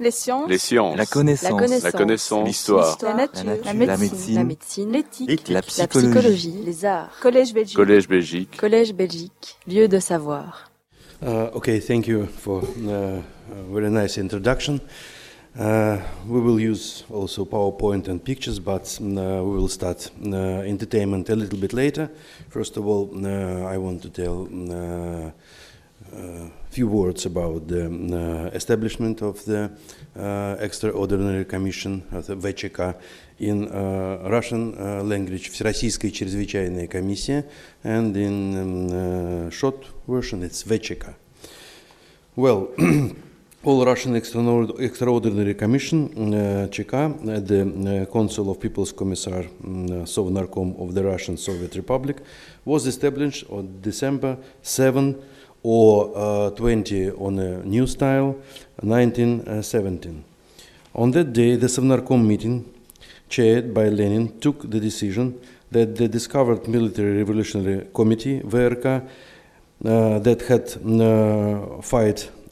Les sciences. Les sciences. La connaissance. La connaissance. L'histoire. La nature. La La nature. médecine. La médecine. L'éthique. La La psychologie. Les arts. Collège Belgique. Collège Belgique. Collège Belgique. Lieu de savoir. Uh, okay, thank you for uh, a very nice introduction. Uh, we will use also PowerPoint and pictures, but uh, we will start uh, entertainment a little bit later. First of all, uh, I want to tell uh, few words about the uh, establishment of the uh, Extraordinary Commission, of the VЧК, in uh, Russian uh, language, Всероссийская чрезвычайная комиссия, and in um, uh, short version it's VЧК. Well, all Russian Extraord- Extraordinary Commission, uh, ЧК, at the uh, Council of People's Commissar, um, uh, Sovnarkom of the Russian Soviet Republic, was established on December 7 or uh, 20 on a new style, 1917. On that day, the Sovnarkom meeting, chaired by Lenin, took the decision that the discovered Military Revolutionary Committee, VRK, uh, that had uh,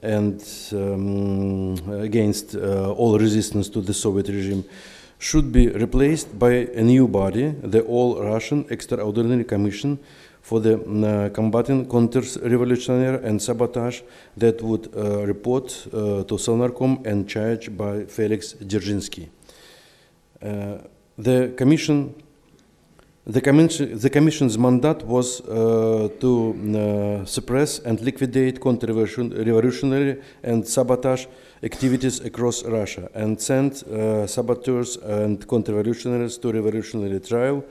and um, against uh, all resistance to the Soviet regime should be replaced by a new body, the All Russian Extraordinary Commission for the uh, combating counter-revolutionary and sabotage that would uh, report uh, to Sovnarkom and charged by Felix Dzerzhinsky. Uh, the commission the, commission, the Commission's mandate was uh, to uh, suppress and liquidate counter-revolutionary and sabotage activities across Russia and send uh, saboteurs and counter-revolutionaries to revolutionary trial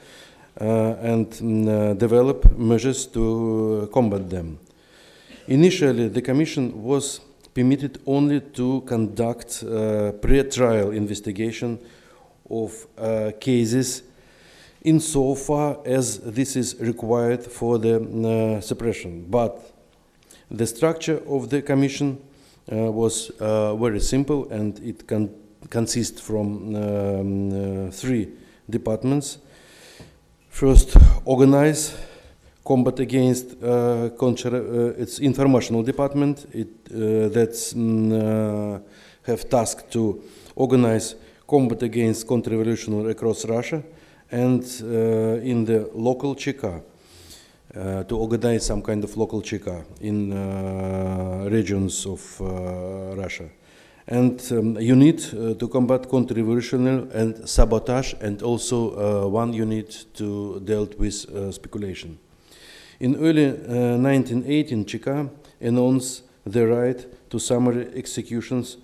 and mm, uh, develop measures to combat them. Initially, the Commission was permitted only to conduct uh, pre-trial investigation of uh, cases insofar as this is required for the uh, suppression. But the structure of the commission uh, was uh, very simple and it can consists from um, uh, three departments. First, organize combat against uh, contra- uh, its informational department. It uh, that's mm, uh, have task to organize combat against counter-revolution across Russia and uh, in the local Cheka, uh, to organize some kind of local Cheka in regions of Russia. And um, need uh, to combat counter-revolutionary and sabotage, and also uh, one unit to dealt with uh, speculation. In early uh, 1918, Cheka announced the right to summary executions,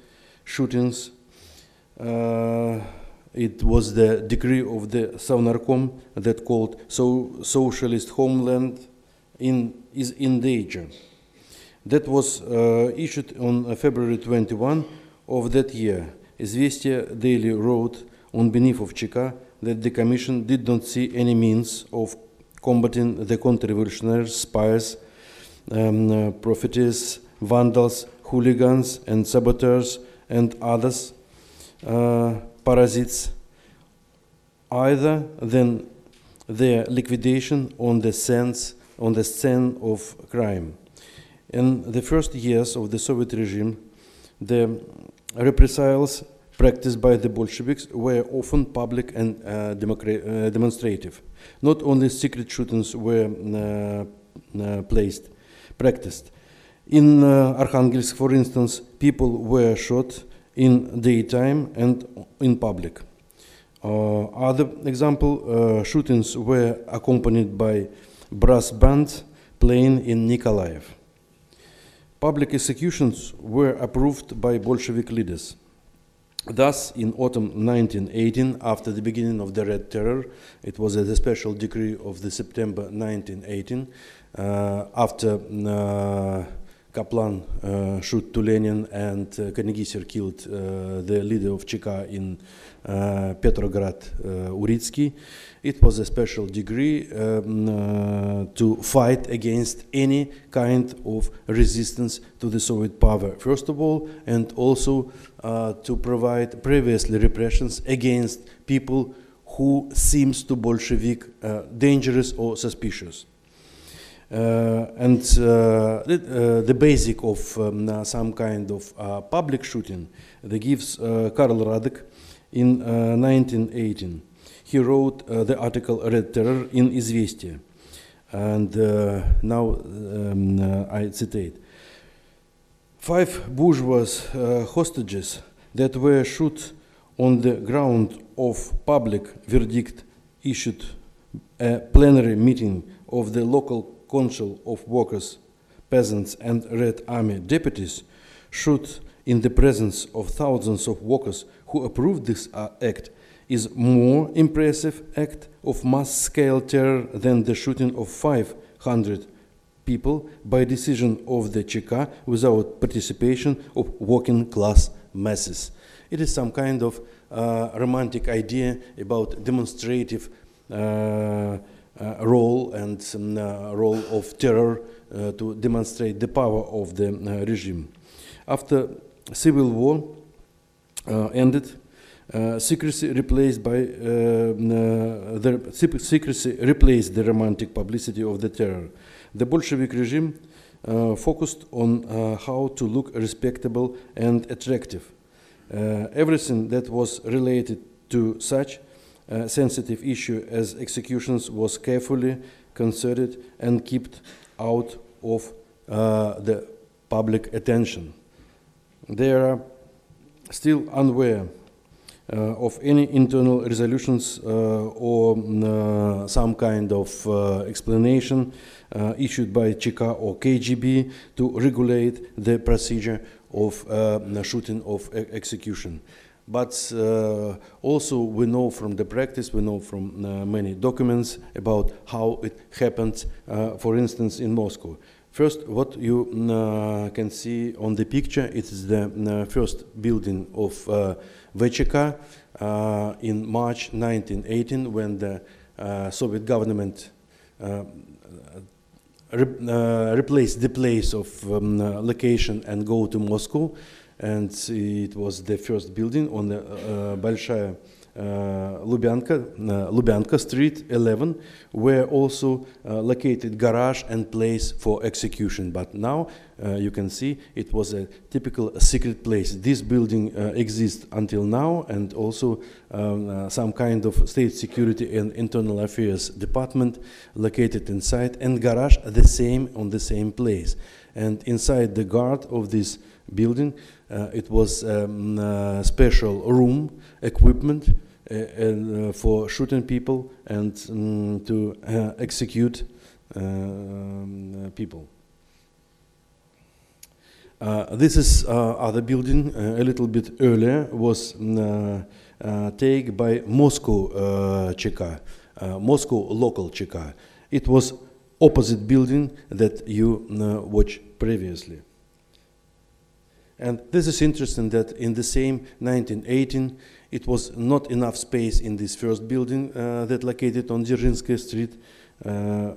shootings. Uh, it was the decree of the Sovnarkom that called so socialist homeland in, is in danger. That was uh, issued on uh, February 21 of that year, Известия Daily wrote on behalf of Cheka that the Commission did not see any means of combating the counter-revolutionary spies, um, uh, profiteers, vandals, hooligans, and saboteurs, and others, uh, parasites, either than their liquidation on the sense on the scene of crime. In the first years of the Soviet regime, the reprisals practiced by the Bolsheviks were often public and uh, uh, demonstrative. Not only secret shootings were uh, uh, placed, practiced. In uh, Arkhangelsk, for instance, people were shot in daytime and in public. Uh, other example, shootings were accompanied by brass bands playing in Nikolaev. Public executions were approved by Bolshevik leaders. Thus, in autumn 1918, after the beginning of the Red Terror, it was a special decree of the September 1918, uh, after uh, Kaplan uh, shoot to Lenin and uh, Kannegisser killed uh, the leader of Cheka in uh, Petrograd, Uritsky. It was a special degree um, to fight against any kind of resistance to the Soviet power, first of all, and also uh, to provide previously repressions against people who seems to Bolshevik uh, dangerous or suspicious. Uh, and uh, the, uh, the basic of um, some kind of uh, public shooting that gives Karl Radek in uh, 1918. He wrote uh, the article Red Terror in Izvestia. And uh, now um, I citate Five bourgeois hostages that were shot on the ground of public verdict issued a plenary meeting of the local council of workers, peasants, and Red Army deputies should, in the presence of thousands of workers who approved this uh, act, is more impressive act of mass-scale terror than the shooting of 500 people by decision of the Cheka without participation of working class masses. It is some kind of uh, romantic idea about demonstrative uh, uh, role and uh, role of terror uh, to demonstrate the power of the regime. After civil war ended, secrecy replaced by the secrecy replaced the romantic publicity of the terror. The Bolshevik regime uh, focused on uh, how to look respectable and attractive. Uh, everything that was related to such uh, sensitive issue as executions was carefully considered and kept out of uh, the public attention. They are still unaware uh, of any internal resolutions uh, or uh, some kind of explanation issued by Cheka or KGB to regulate the procedure of shooting of execution. But uh, also we know from the practice, we know from uh, many documents about how it happened, uh, for instance, in Moscow. First, what you uh, can see on the picture, it is the uh, first building of uh, VCK uh, in March 1918 when the Soviet government re replaced the place of um, location and go to Moscow and it was the first building on the uh, Большая uh, Lubyanka, uh, Lubyanka Street 11, where also uh, located garage and place for execution. But now uh, you can see it was a typical secret place. This building uh, exists until now, and also um, uh, some kind of state security and internal affairs department located inside, and garage the same on the same place. And inside the guard of this building, uh, it was um, uh, special room, equipment uh, and, for shooting people and um, to execute people. Uh, this is uh, other building uh, a little bit earlier was taken by Moscow Cheka, Moscow local Cheka. It was opposite building that you watched previously. And this is interesting that in the same 1918, it was not enough space in this first building uh, that located on Dzerzhinsky Street. Uh,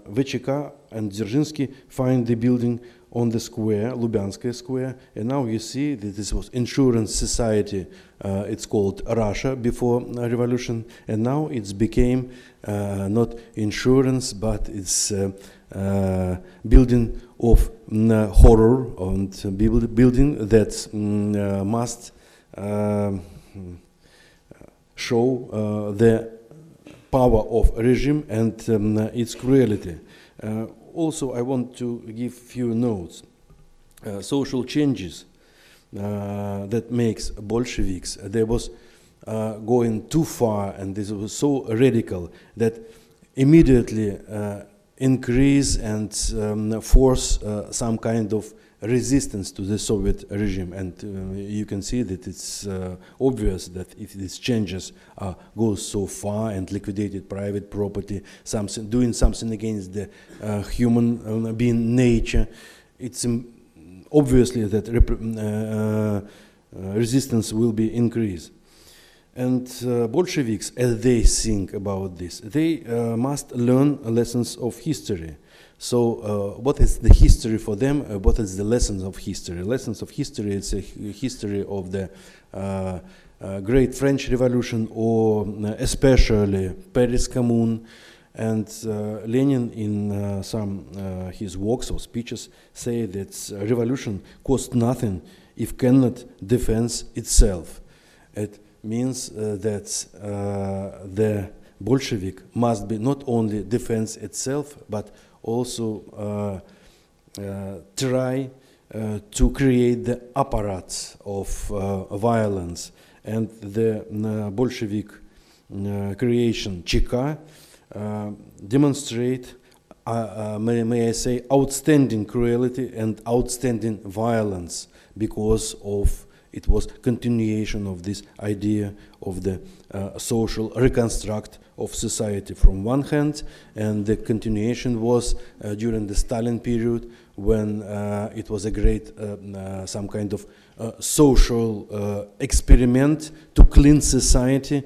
and Dzerzhinsky find the building on the square, Lubyanskaya Square, and now you see that this was insurance society. Uh, it's called Russia before uh, revolution, and now it's became uh, not insurance, but it's uh, uh, building of mm, horror and building that mm, must show the power of regime and um, its cruelty. Uh, also, I want to give few notes. Uh, social changes uh, that makes Bolsheviks. There was going too far, and this was so radical that immediately increase and um, force uh, some kind of resistance to the Soviet regime. And uh, you can see that it's uh, obvious that if these changes uh, go so far and liquidated private property, something, doing something against the uh, human um, being nature, it's um, obviously that uh, resistance will be increased. And uh, Bolsheviks, as they think about this, they uh, must learn lessons of history. So, uh, what is the history for them? Uh, what is the lessons of history? Lessons of history is a history of the uh, uh, Great French Revolution, or especially Paris Commune, And Lenin, in some his works or speeches, say that revolution costs nothing if cannot defend itself. It means uh, that uh, the Bolshevik must be not only defense itself, but also uh, try to create the apparatus of violence. And the Bolshevik creation, Cheka, demonstrate uh, uh, may, may, I say, outstanding cruelty and outstanding violence because of it was continuation of this idea of the uh, social reconstruct of society from one hand, and the continuation was uh, during the Stalin period when uh, it was a great uh, uh, some kind of uh, social experiment to clean society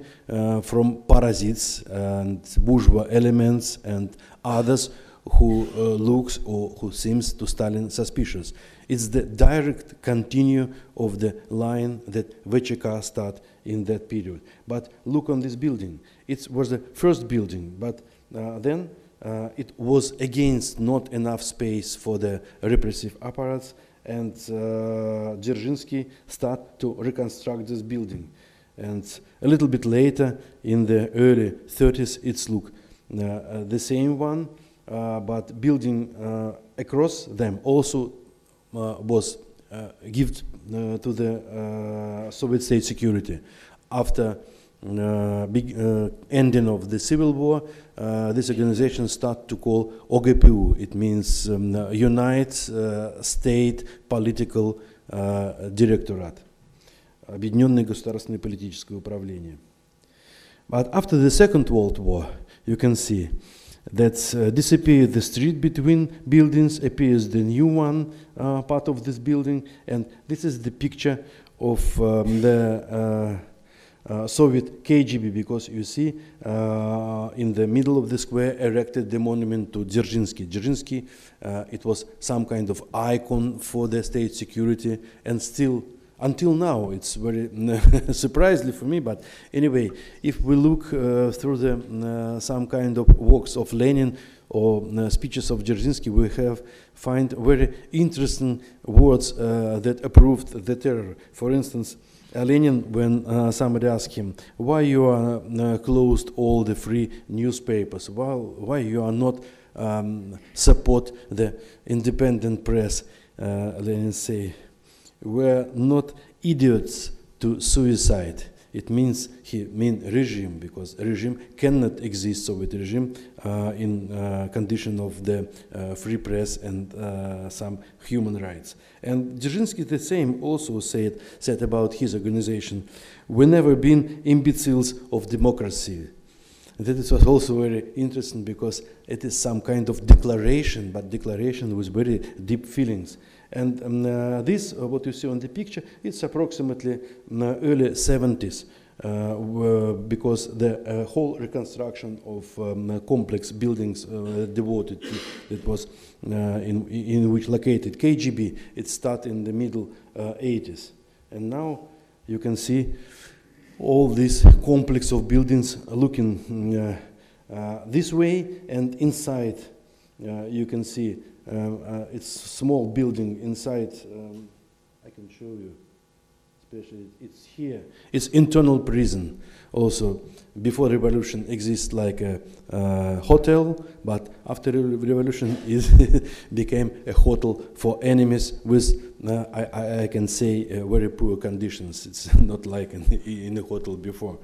from parasites and bourgeois elements and others who looks or who seems to Stalin suspicious. It's the direct continue of the line that VCK start in that period. But look on this building. It was the first building, but uh, then uh, it was against not enough space for the repressive apparatus, and uh, Dzerzhinsky start to reconstruct this building. And a little bit later, in the early 30s, it's look uh, uh, the same one, uh, but building uh, across them also was uh, given uh, to the Soviet state security after big ending of the civil war. this organization started to call OGPU. It means um, Unite State Political Directorate. Объединенное государственное политическое управление. But after the Second World War, you can see that uh, disappeared the street between buildings, appears the new one uh, part of this building, and this is the picture of um, the uh, uh Soviet KGB, because you see uh, in the middle of the square erected the monument to Dzerzhinsky. Dzerzhinsky, uh, it was some kind of icon for the state security, and still until now, it's very surprisingly for me. But anyway, if we look uh, through the uh, some kind of works of Lenin or uh, speeches of Dzerzhinsky, we have find very interesting words uh, that approved the terror. For instance. Uh, Lenin, when uh, somebody asked him, why you are closed all the free newspapers, why, why you are not um, support the independent press, Lenin say, were not idiots to suicide. It means he mean regime because regime cannot exist Soviet regime uh, in uh, condition of the uh, free press and uh, some human rights. And Dzerzhinsky the same also said said about his organization, we never been imbeciles of democracy. And that was also very interesting because it is some kind of declaration, but declaration with very deep feelings. And um, uh, this, uh, what you see on the picture, it's approximately uh, early 70s. Uh, because the uh, whole reconstruction of um, complex buildings uh, devoted to that was in, in which located KGB, it started in the middle 80s. And now you can see all this complex of buildings looking this way and inside you can see um, uh, it's a small building inside. Um, I can show you. Especially, it's here. It's internal prison. Also, before revolution exists like a uh, hotel, but after revolution it became a hotel for enemies with, uh, I, I, can say, uh, very poor conditions. It's not like in, in a hotel before.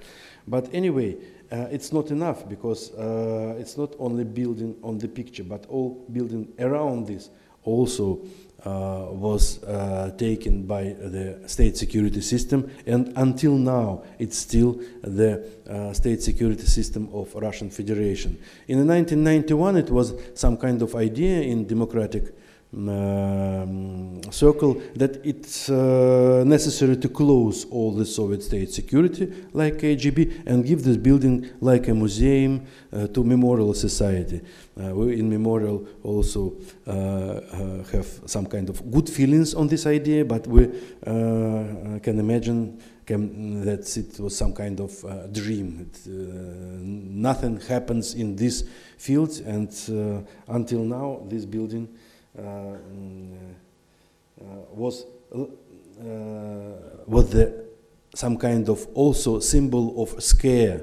But anyway, uh, it's not enough because uh, it's not only building on the picture, but all building around this also uh, was uh, taken by the state security system, and until now, it's still the uh, state security system of Russian Federation. In 1991, it was some kind of idea in democratic um, circle that it's uh, necessary to close all the Soviet state security like KGB and give this building like a museum uh, to Memorial Society. Uh, we in Memorial also uh, uh, have some kind of good feelings on this idea, but we uh, can imagine came, that it was some kind of uh, dream. It, uh, nothing happens in this field, and uh, until now, this building was was the some kind of also symbol of scare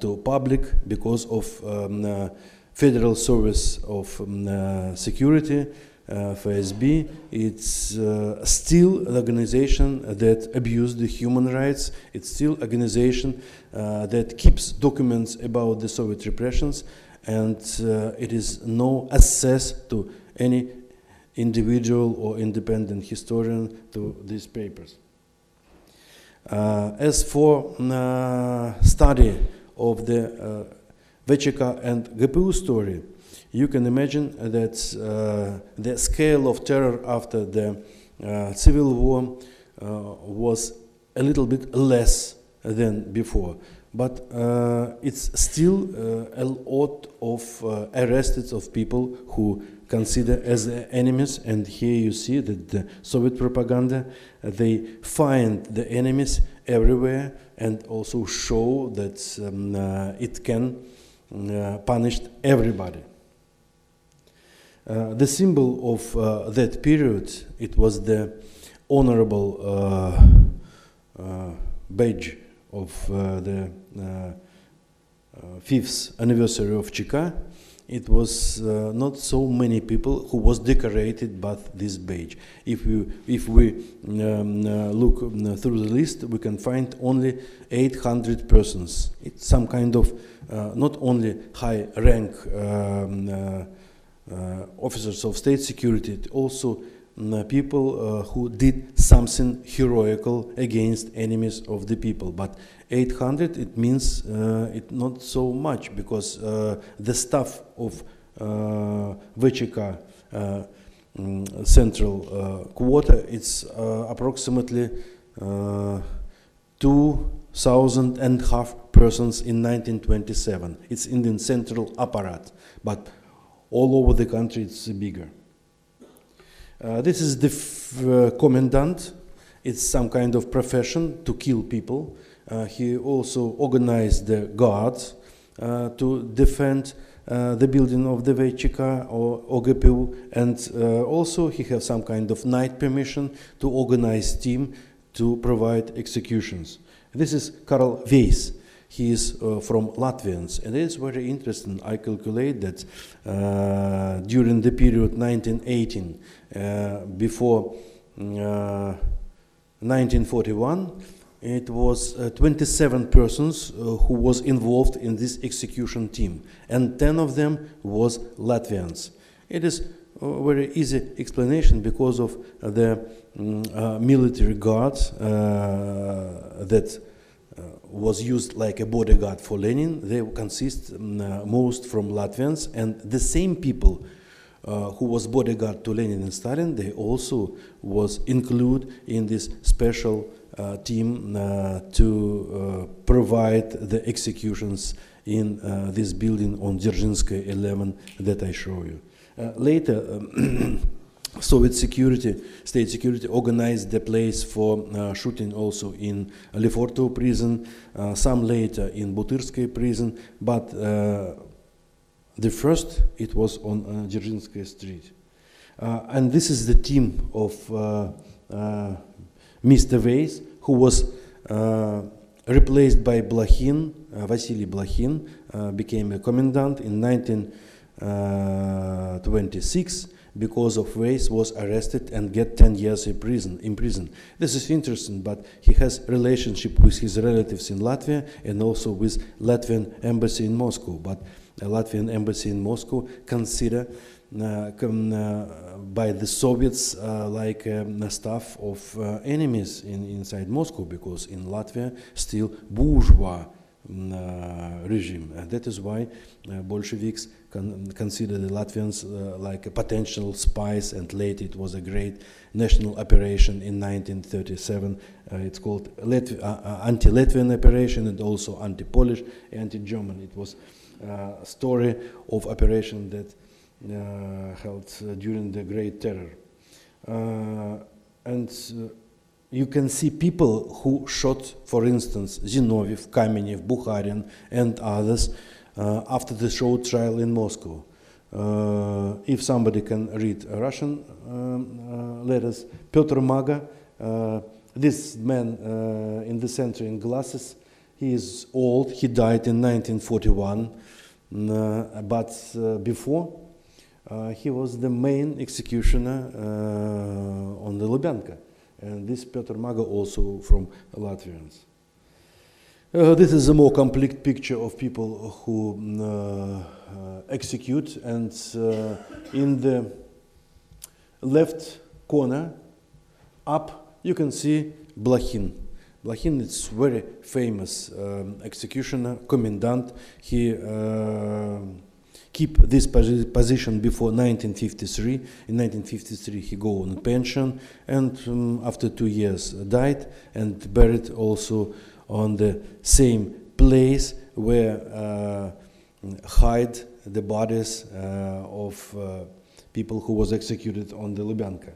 to public because of um, Federal Service of um, Security uh, FSB, it's uh, still an organization that abuses the human rights. It's still an organization uh, that keeps documents about the Soviet repressions, and uh, it is no access to any individual or independent historian to these papers. Uh, as for uh, study of the uh, VCK and GPU story, you can imagine that uh, the scale of terror after the uh, civil war uh, was a little bit less than before. But uh, it's still a lot of arrested of people who consider as enemies. And here you see that the Soviet propaganda they find the enemies everywhere and also show that um, it can punish everybody. Uh, the symbol of uh, that period, it was the honorable uh, badge of the fifth anniversary of Cheka. It was not so many people who was decorated by this badge. If we, if we um, look um, through the list, we can find only 800 persons. It's some kind of uh, not only high rank um, uh, uh, officers of state security, also mm, people uh, who did something heroical against enemies of the people. But 800, it means uh, it not so much because the staff of uh, VCK mm, central quarter, it's approximately two thousand and half persons in 1927. It's in the central apparatus, but all over the country it's bigger. Uh, this is the uh, commandant. It's some kind of profession to kill people. Uh, he also organized the guards uh, to defend uh, the building of the VCK or OGPU, and uh, also he has some kind of night permission to organize team to provide executions. This is Karl Weiss. He is uh, from Latvians, and it is very interesting. I calculate that uh, during the period 1918 uh, before 1941, uh, it was uh, 27 persons uh, who was involved in this execution team, and 10 of them was Latvians. It is a very easy explanation because of the um, military guards that was used like a bodyguard for Lenin. They consist um, uh, most from Latvians, and the same people uh, who was bodyguard to Lenin and Stalin, they also was included in this special team uh, to uh, provide the executions in this building on Dzerzhinsky 11 that I show you. later. Um, Soviet security, state security, organized the place for uh, shooting also in Lefortovo prison, uh, some later in Butyrsky prison, but uh, the first it was on uh, Dzerzhinsky Street. Uh, and this is the team of uh, uh, Mr. Weiss, who was replaced by Blokhin, Vasily Blokhin, became a commandant in 1926 because of race was arrested and get 10 years in prison, in prison. This is interesting, but he has relationship with his relatives in Latvia and also with Latvian embassy in Moscow. But the Latvian embassy in Moscow consider uh, uh, by the Soviets uh, like um, staff of uh, enemies in, inside Moscow because in Latvia still bourgeois uh, regime. And that is why uh, Bolsheviks con considered the Latvians uh, like a potential spies, and later it was a great national operation in 1937. it's called anti-Latvian operation and also anti-Polish, anti-German. It was a story of operation that held during the Great Terror. and you can see people who shot, for instance, Zinoviev, Kamenev, Bukharin, and others uh, after the show trial in Moscow. Uh, if somebody can read Russian um, uh, letters, Petr Maggo, uh, this man uh, in the center in glasses, he is old, he died in 1941, uh, but before he was the main executioner on the Lubyanka. And this Petr Maggo also from Latvians. Uh, this is a more complete picture of people who uh, uh, execute, and uh, in the left corner, up, you can see Blokhin. Blokhin is very famous um, executioner, commandant. He uh, keep this position before 1953. In 1953, he go on pension, and um, after two years died and buried also on the same place where uh, hide the bodies uh, of uh, people who was executed on the Lubyanka.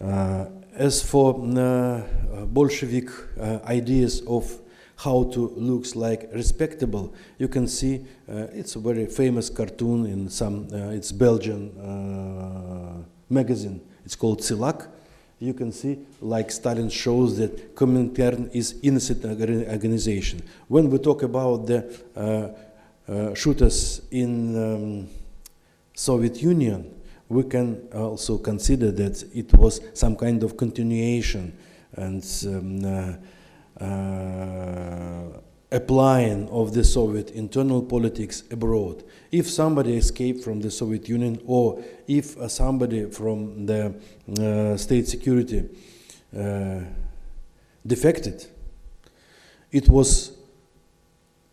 Uh, as for uh, Bolshevik uh, ideas of how to looks like respectable, you can see it's a very famous cartoon in some it's Belgian magazine. It's called Tsilak you can see, like Stalin shows that Comintern is innocent organization. When we talk about the uh, uh, shooters in um, Soviet Union, we can also consider that it was some kind of continuation and um, uh, uh applying of the Soviet internal politics abroad. If somebody escaped from the Soviet Union or if uh, somebody from the uh, state security uh, defected, it was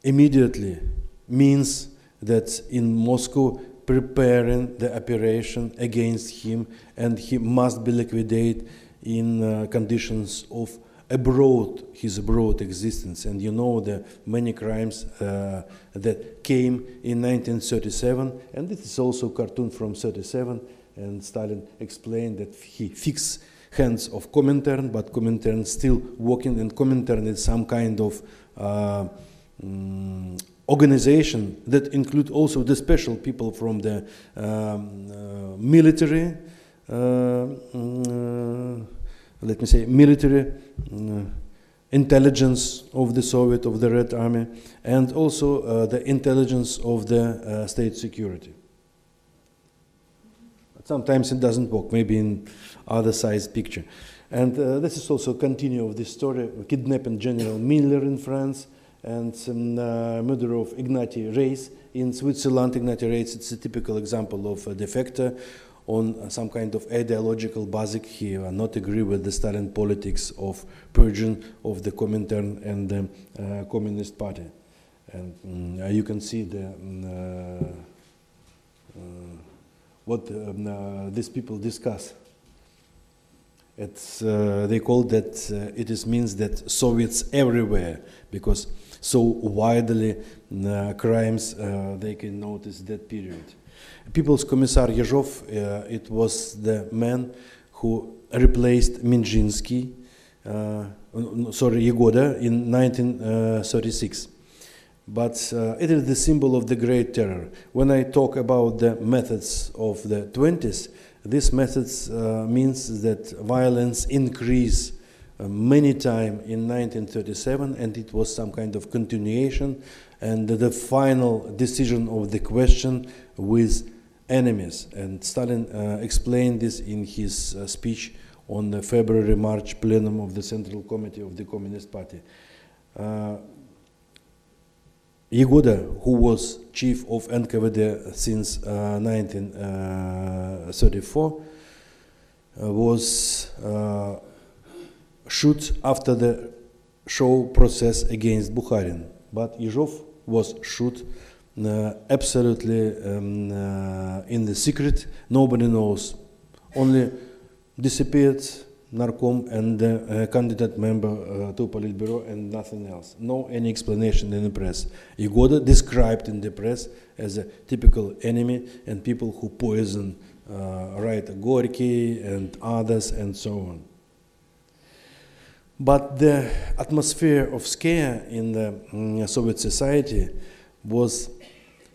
immediately means that in Moscow preparing the operation against him and he must be liquidated in uh, conditions of abroad his abroad existence. And you know the many crimes uh, that came in 1937 and this is also cartoon from 37 and Stalin explained that he fixed hands of Comintern but Comintern still working. And Comintern is some kind of uh, um, organization that include also the special people from the um, uh, military uh, mm, let me say, military uh, intelligence of the Soviet, of the Red Army, and also uh, the intelligence of the uh, state security. But sometimes it doesn't work, maybe in other size picture. And uh, this is also a continue of this story, kidnapping General Miller in France, and um, murder of Ignatiy Reis in Switzerland. Ignatiy Reis, it's a typical example of a defector on some kind of ideological basic here, uh, not agree with the Stalin politics of purging of the Comintern and the uh, Communist Party. And um, you can see the um, uh, what um, uh, these people discuss. It's, uh, they call that uh, it is means that Soviets everywhere because so widely crimes they can notice that period. People's Commissar Yezhov, uh, it was the man who replaced Menzhinsky, uh, sorry, Yagoda in 1936. But uh, it is the symbol of the Great Terror. When I talk about the methods of the 20s, these methods means that violence increased many times in 1937 and it was some kind of continuation and the final decision of the question with enemies. And Stalin uh, explained this in his uh, speech on the February March plenum of the Central Committee of the Communist Party. Uh, who was chief of NKVD since 1934, uh, uh, uh, was shot after the show process against Bukharin. But Yezhov was shot uh, absolutely um, uh, in the secret. Nobody knows. Only disappeared Narkom and uh, candidate member uh, to Politburo and nothing else. No any explanation in the press. Yagoda described in the press as a typical enemy and people who poison uh, right Gorky and others and so on. But the atmosphere of scare in the mm, Soviet society was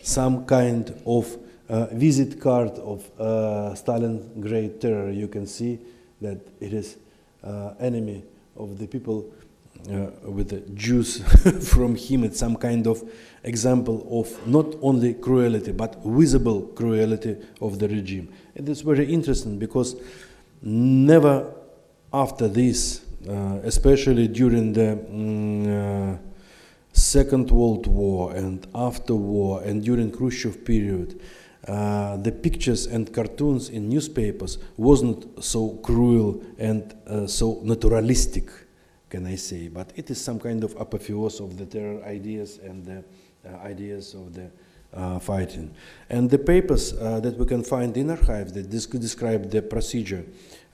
some kind of uh, visit card of uh, Stalin's great terror. You can see that it is uh, enemy of the people uh, with the Jews from him. It's some kind of example of not only cruelty but visible cruelty of the regime. It is very interesting because never after this, uh, especially during the uh, Second World War and after war and during Khrushchev period, uh, the pictures and cartoons in newspapers wasn't so cruel and uh, so naturalistic, can I say, but it is some kind of apotheosis of the terror ideas and the uh, ideas of the uh, fighting. And the papers uh, that we can find in archives that describe the procedure,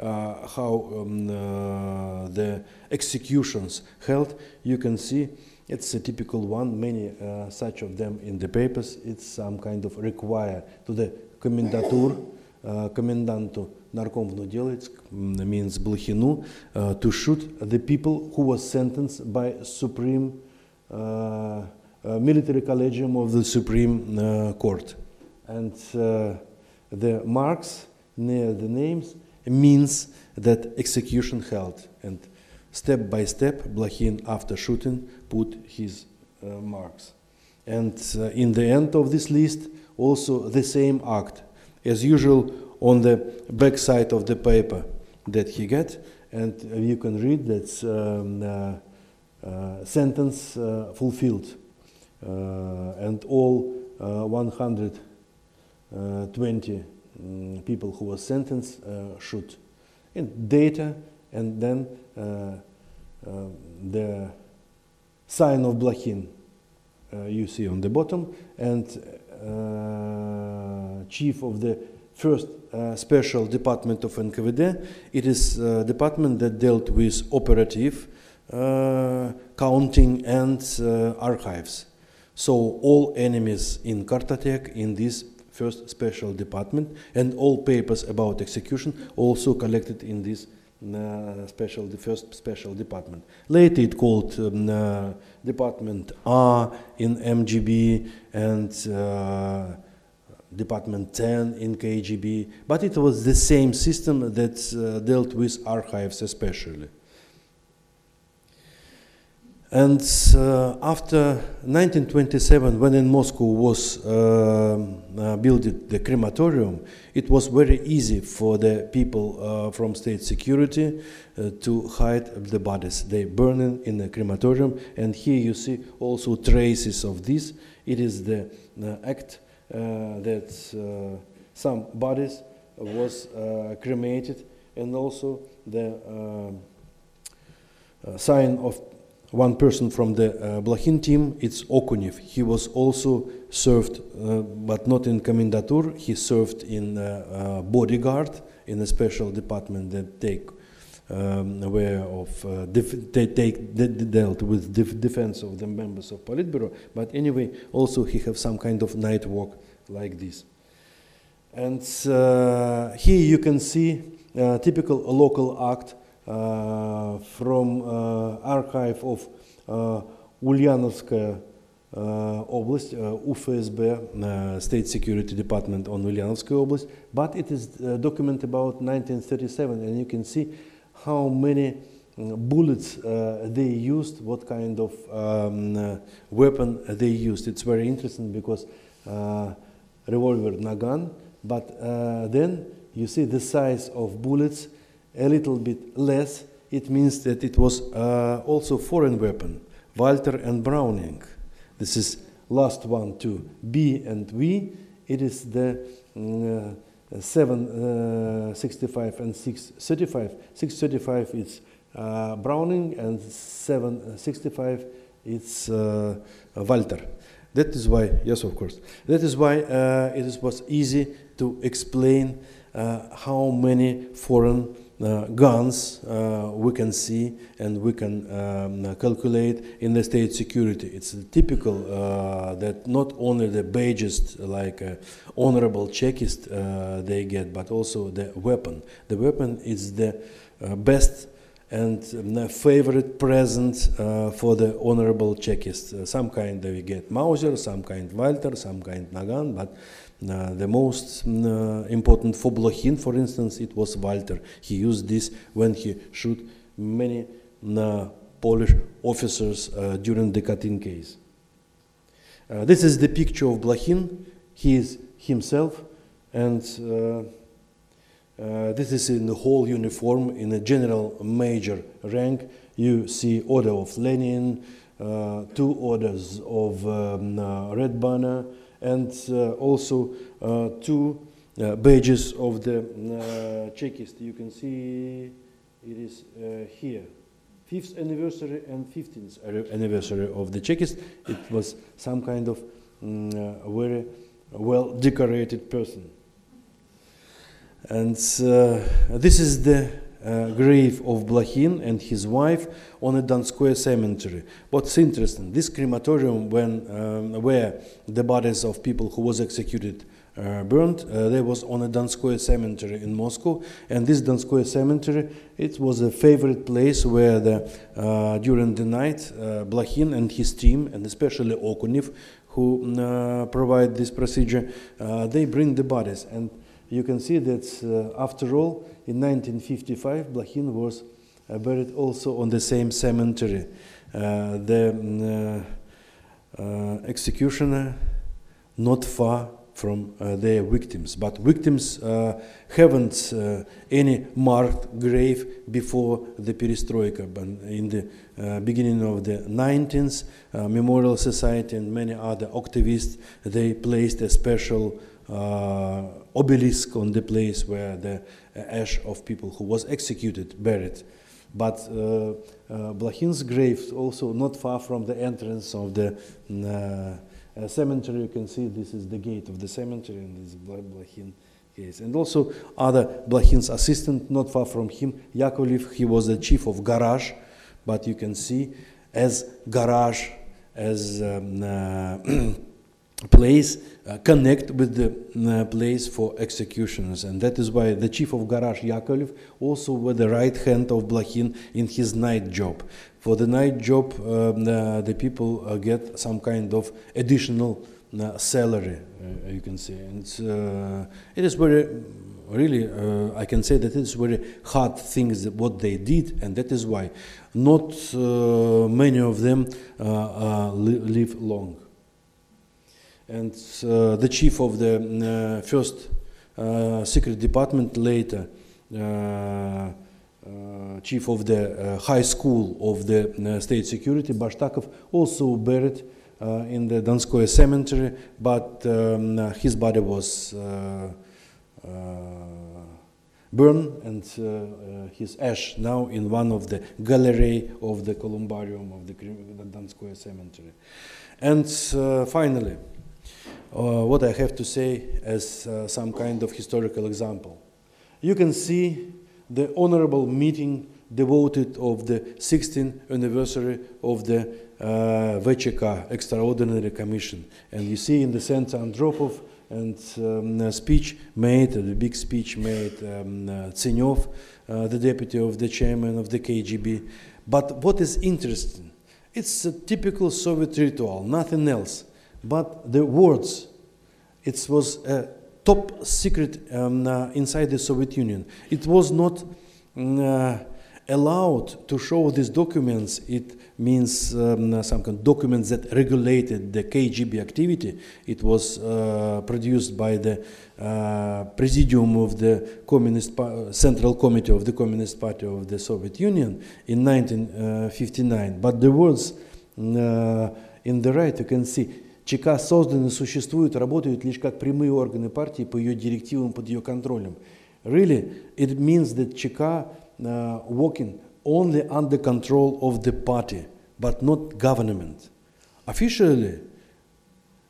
uh, how um, the executions held, you can see it's a typical one, many uh, such of them in the papers. It's some kind of require to the commendatur, uh, commandant Narkomvnu Delitsk mm, means Blachinu, uh, to shoot the people who were sentenced by Supreme uh, uh, Military Collegium of the Supreme uh, Court. And uh, the marks near the names means that execution held. And step by step, Blokhin, after shooting, put his uh, marks. And uh, in the end of this list, also the same act, as usual, on the back side of the paper that he get, and you can read that um, uh, uh sentence uh, fulfilled, uh, and all 120 um, people who were sentenced should, in data, and then the sign of Blokhin uh, you see on the bottom, and uh, chief of the first uh, special department of NKVD. It is a department that dealt with operative uh, counting and uh, archives. So all enemies in Kartatek in this first special department and all papers about execution also collected in this uh, special, the first special department. Later it called um, uh, Department R in MGB and uh, Department 10 in KGB, but it was the same system that uh, dealt with archives especially. And uh, after 1927, when in Moscow was uh, uh, built the crematorium, it was very easy for the people uh, from state security uh, to hide the bodies. They burn in the crematorium, and here you see also traces of this. It is the act uh, that some bodies was cremated, and also the sign of one person from the uh, Blokhin team, it's Okunev. He was also served, uh, but not in Komendatur. He served in uh, uh, bodyguard in a special department that take um, aware of uh, they take dealt with def defense of the members of Politburo. But anyway, also he have some kind of night walk like this. And uh, here you can see a typical local act uh, from uh, archive of uh, Ulyanovskaya область, UFSB, State Security Department on Ulyanovskaya область, but it is a document about 1937 and you can see how many bullets uh, they used, what kind of um, uh, weapon they used. It's very interesting because uh, revolver Nagant, but then you see the size of bullets a little bit less, it means that it was uh, also foreign weapon, Walther and Browning. This is last one too, B and V. It is the mm, uh, 765 uh, and 635. 635 is uh, Browning and 765 it's uh, Walther. That is why, yes, of course. That is why uh, it was easy to explain how many foreign uh, guns uh, we can see and we can um, calculate in the state security. It's typical uh, that not only the badges like uh, honorable Chekists uh, they get, but also the weapon. The weapon is the uh, best and um, favorite present uh, for the honorable Chekist. Uh, some kind we get Mauser, some kind Walther, some kind Nagant, but uh, the most uh, important for Blokhin, for instance, it was Walther. He used this when he shot many uh, Polish officers uh, during the Katyn case. Uh, this is the picture of Blokhin. He is himself, and uh, this is in the whole uniform in a general major rank. You see Order of Lenin, uh, two orders of um, uh, Red Banner, and uh, also uh, two uh, badges of the Chekist. You can see it is here. Fifth anniversary and 15th anniversary of the Chekist. It was some kind of um, very well decorated person. And uh, this is the uh, grave of Blokhin and his wife on a Donskoye cemetery. What's interesting, this crematorium when, um, where the bodies of people who was executed uh, burned, uh, there was on a Donskoye cemetery in Moscow. And this Donskoye cemetery, it was a favorite place where the, uh, during the night, uh, and his team, and especially Okuniv, who uh, provide this procedure, uh, they bring the bodies. And you can see that uh, after all, in 1955, Blokhin was uh, buried also on the same cemetery. Uh, the mm, uh, uh, executioner not far from uh, their victims, but victims haven't any marked grave before the perestroika. But in the beginning of the 19th, Memorial Society and many other activists they placed a special uh, obelisk on the place where the ash of people who was executed buried. But uh, uh, Blokhin's grave also not far from the entrance of the uh, cemetery. You can see this is the gate of the cemetery, and this is Blokhin case. And also other Blokhin's assistant, not far from him, Yakovlev, he was the chief of garage, but you can see as garage, as um, uh, place uh, connect with the uh, place for executions and that is why the chief of garage Yakovlev also was the right hand of Blokhin in his night job. For the night job um, uh, the people uh, get some kind of additional uh, salary uh, you can see and it is very really I can say that it's very hard things what they did and that is why not many of them live long and uh, the chief of the uh, first uh, secret department later chief of the high school of the state security Bashtakov also buried in the Donskoye cemetery but um, his body was burned and uh, uh, his ash now in one of the gallery of the columbarium of the, Donskoye cemetery. And uh, finally, what I have to say as uh, some kind of historical example. You can see the honorable meeting devoted of the 16th anniversary of the uh, VCK Extraordinary Commission. And you see in the center Andropov and um, a speech made, the big speech made um, uh, uh, the deputy of the chairman of the KGB. But what is interesting, it's a typical Soviet ritual, nothing else. But the words, it was a top secret um, uh, inside the Soviet Union. It was not mm, uh, allowed to show these documents. It means um, some kind of documents that regulated the KGB activity. It was uh, produced by the uh, Presidium of the Communist pa Central Committee of the Communist Party of the Soviet Union in 1959. But the words mm, uh, in the right, you can see ЧК созданы, существуют, работают лишь как прямые органы партии по ее директивам, под ее контролем. Really, it means that ЧК uh, working only under control of the party, but not government. Officially,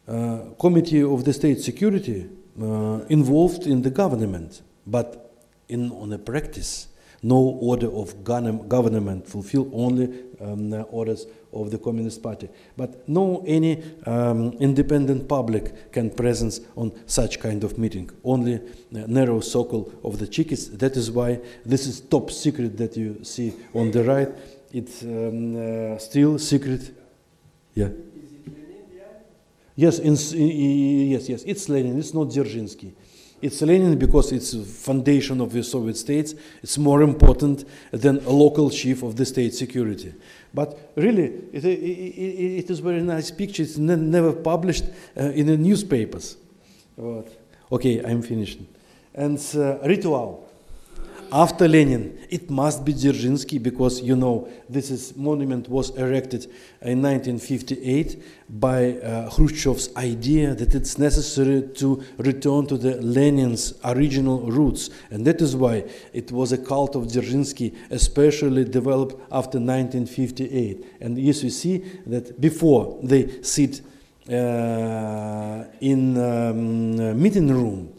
uh, Committee of the State Security uh, involved in the government, but in on a practice, no order of govern- government, fulfill only um, uh, orders of the Communist Party. But no any um, independent public can presence on such kind of meeting. Only uh, narrow circle of the Chekis. That is why this is top secret that you see on the right. It's um, uh, still secret. Yeah. Yes, in, yes, yes. It's Lenin. It's not Dzerzhinsky. It's Lenin because it's foundation of the Soviet states. It's more important than a local chief of the state security. But really, it, it, it is very nice picture. It's ne never published uh, in the newspapers. But, okay, I'm finished. And uh, ritual. After Lenin, it must be Dzerzhinsky because you know this is monument was erected in 1958 by uh, Khrushchev's idea that it's necessary to return to the Lenin's original roots, and that is why it was a cult of Dzerzhinsky, especially developed after 1958. And yes, you see that before they sit uh, in um, meeting room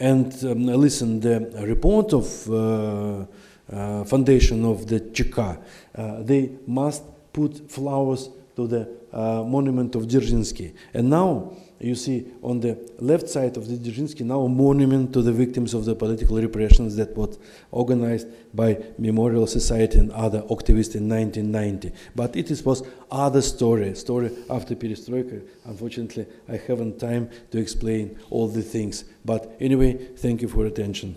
and um, listen the report of uh, uh, foundation of the Cheka, uh, they must put flowers to the monument of Dzerzhinsky. And now you see on the left side of the Dzerzhinsky now a monument to the victims of the political repressions that was organized by Memorial Society and other activists in 1990. But it is was other story, story after perestroika. Unfortunately, I haven't time to explain all the things. But anyway, thank you for attention.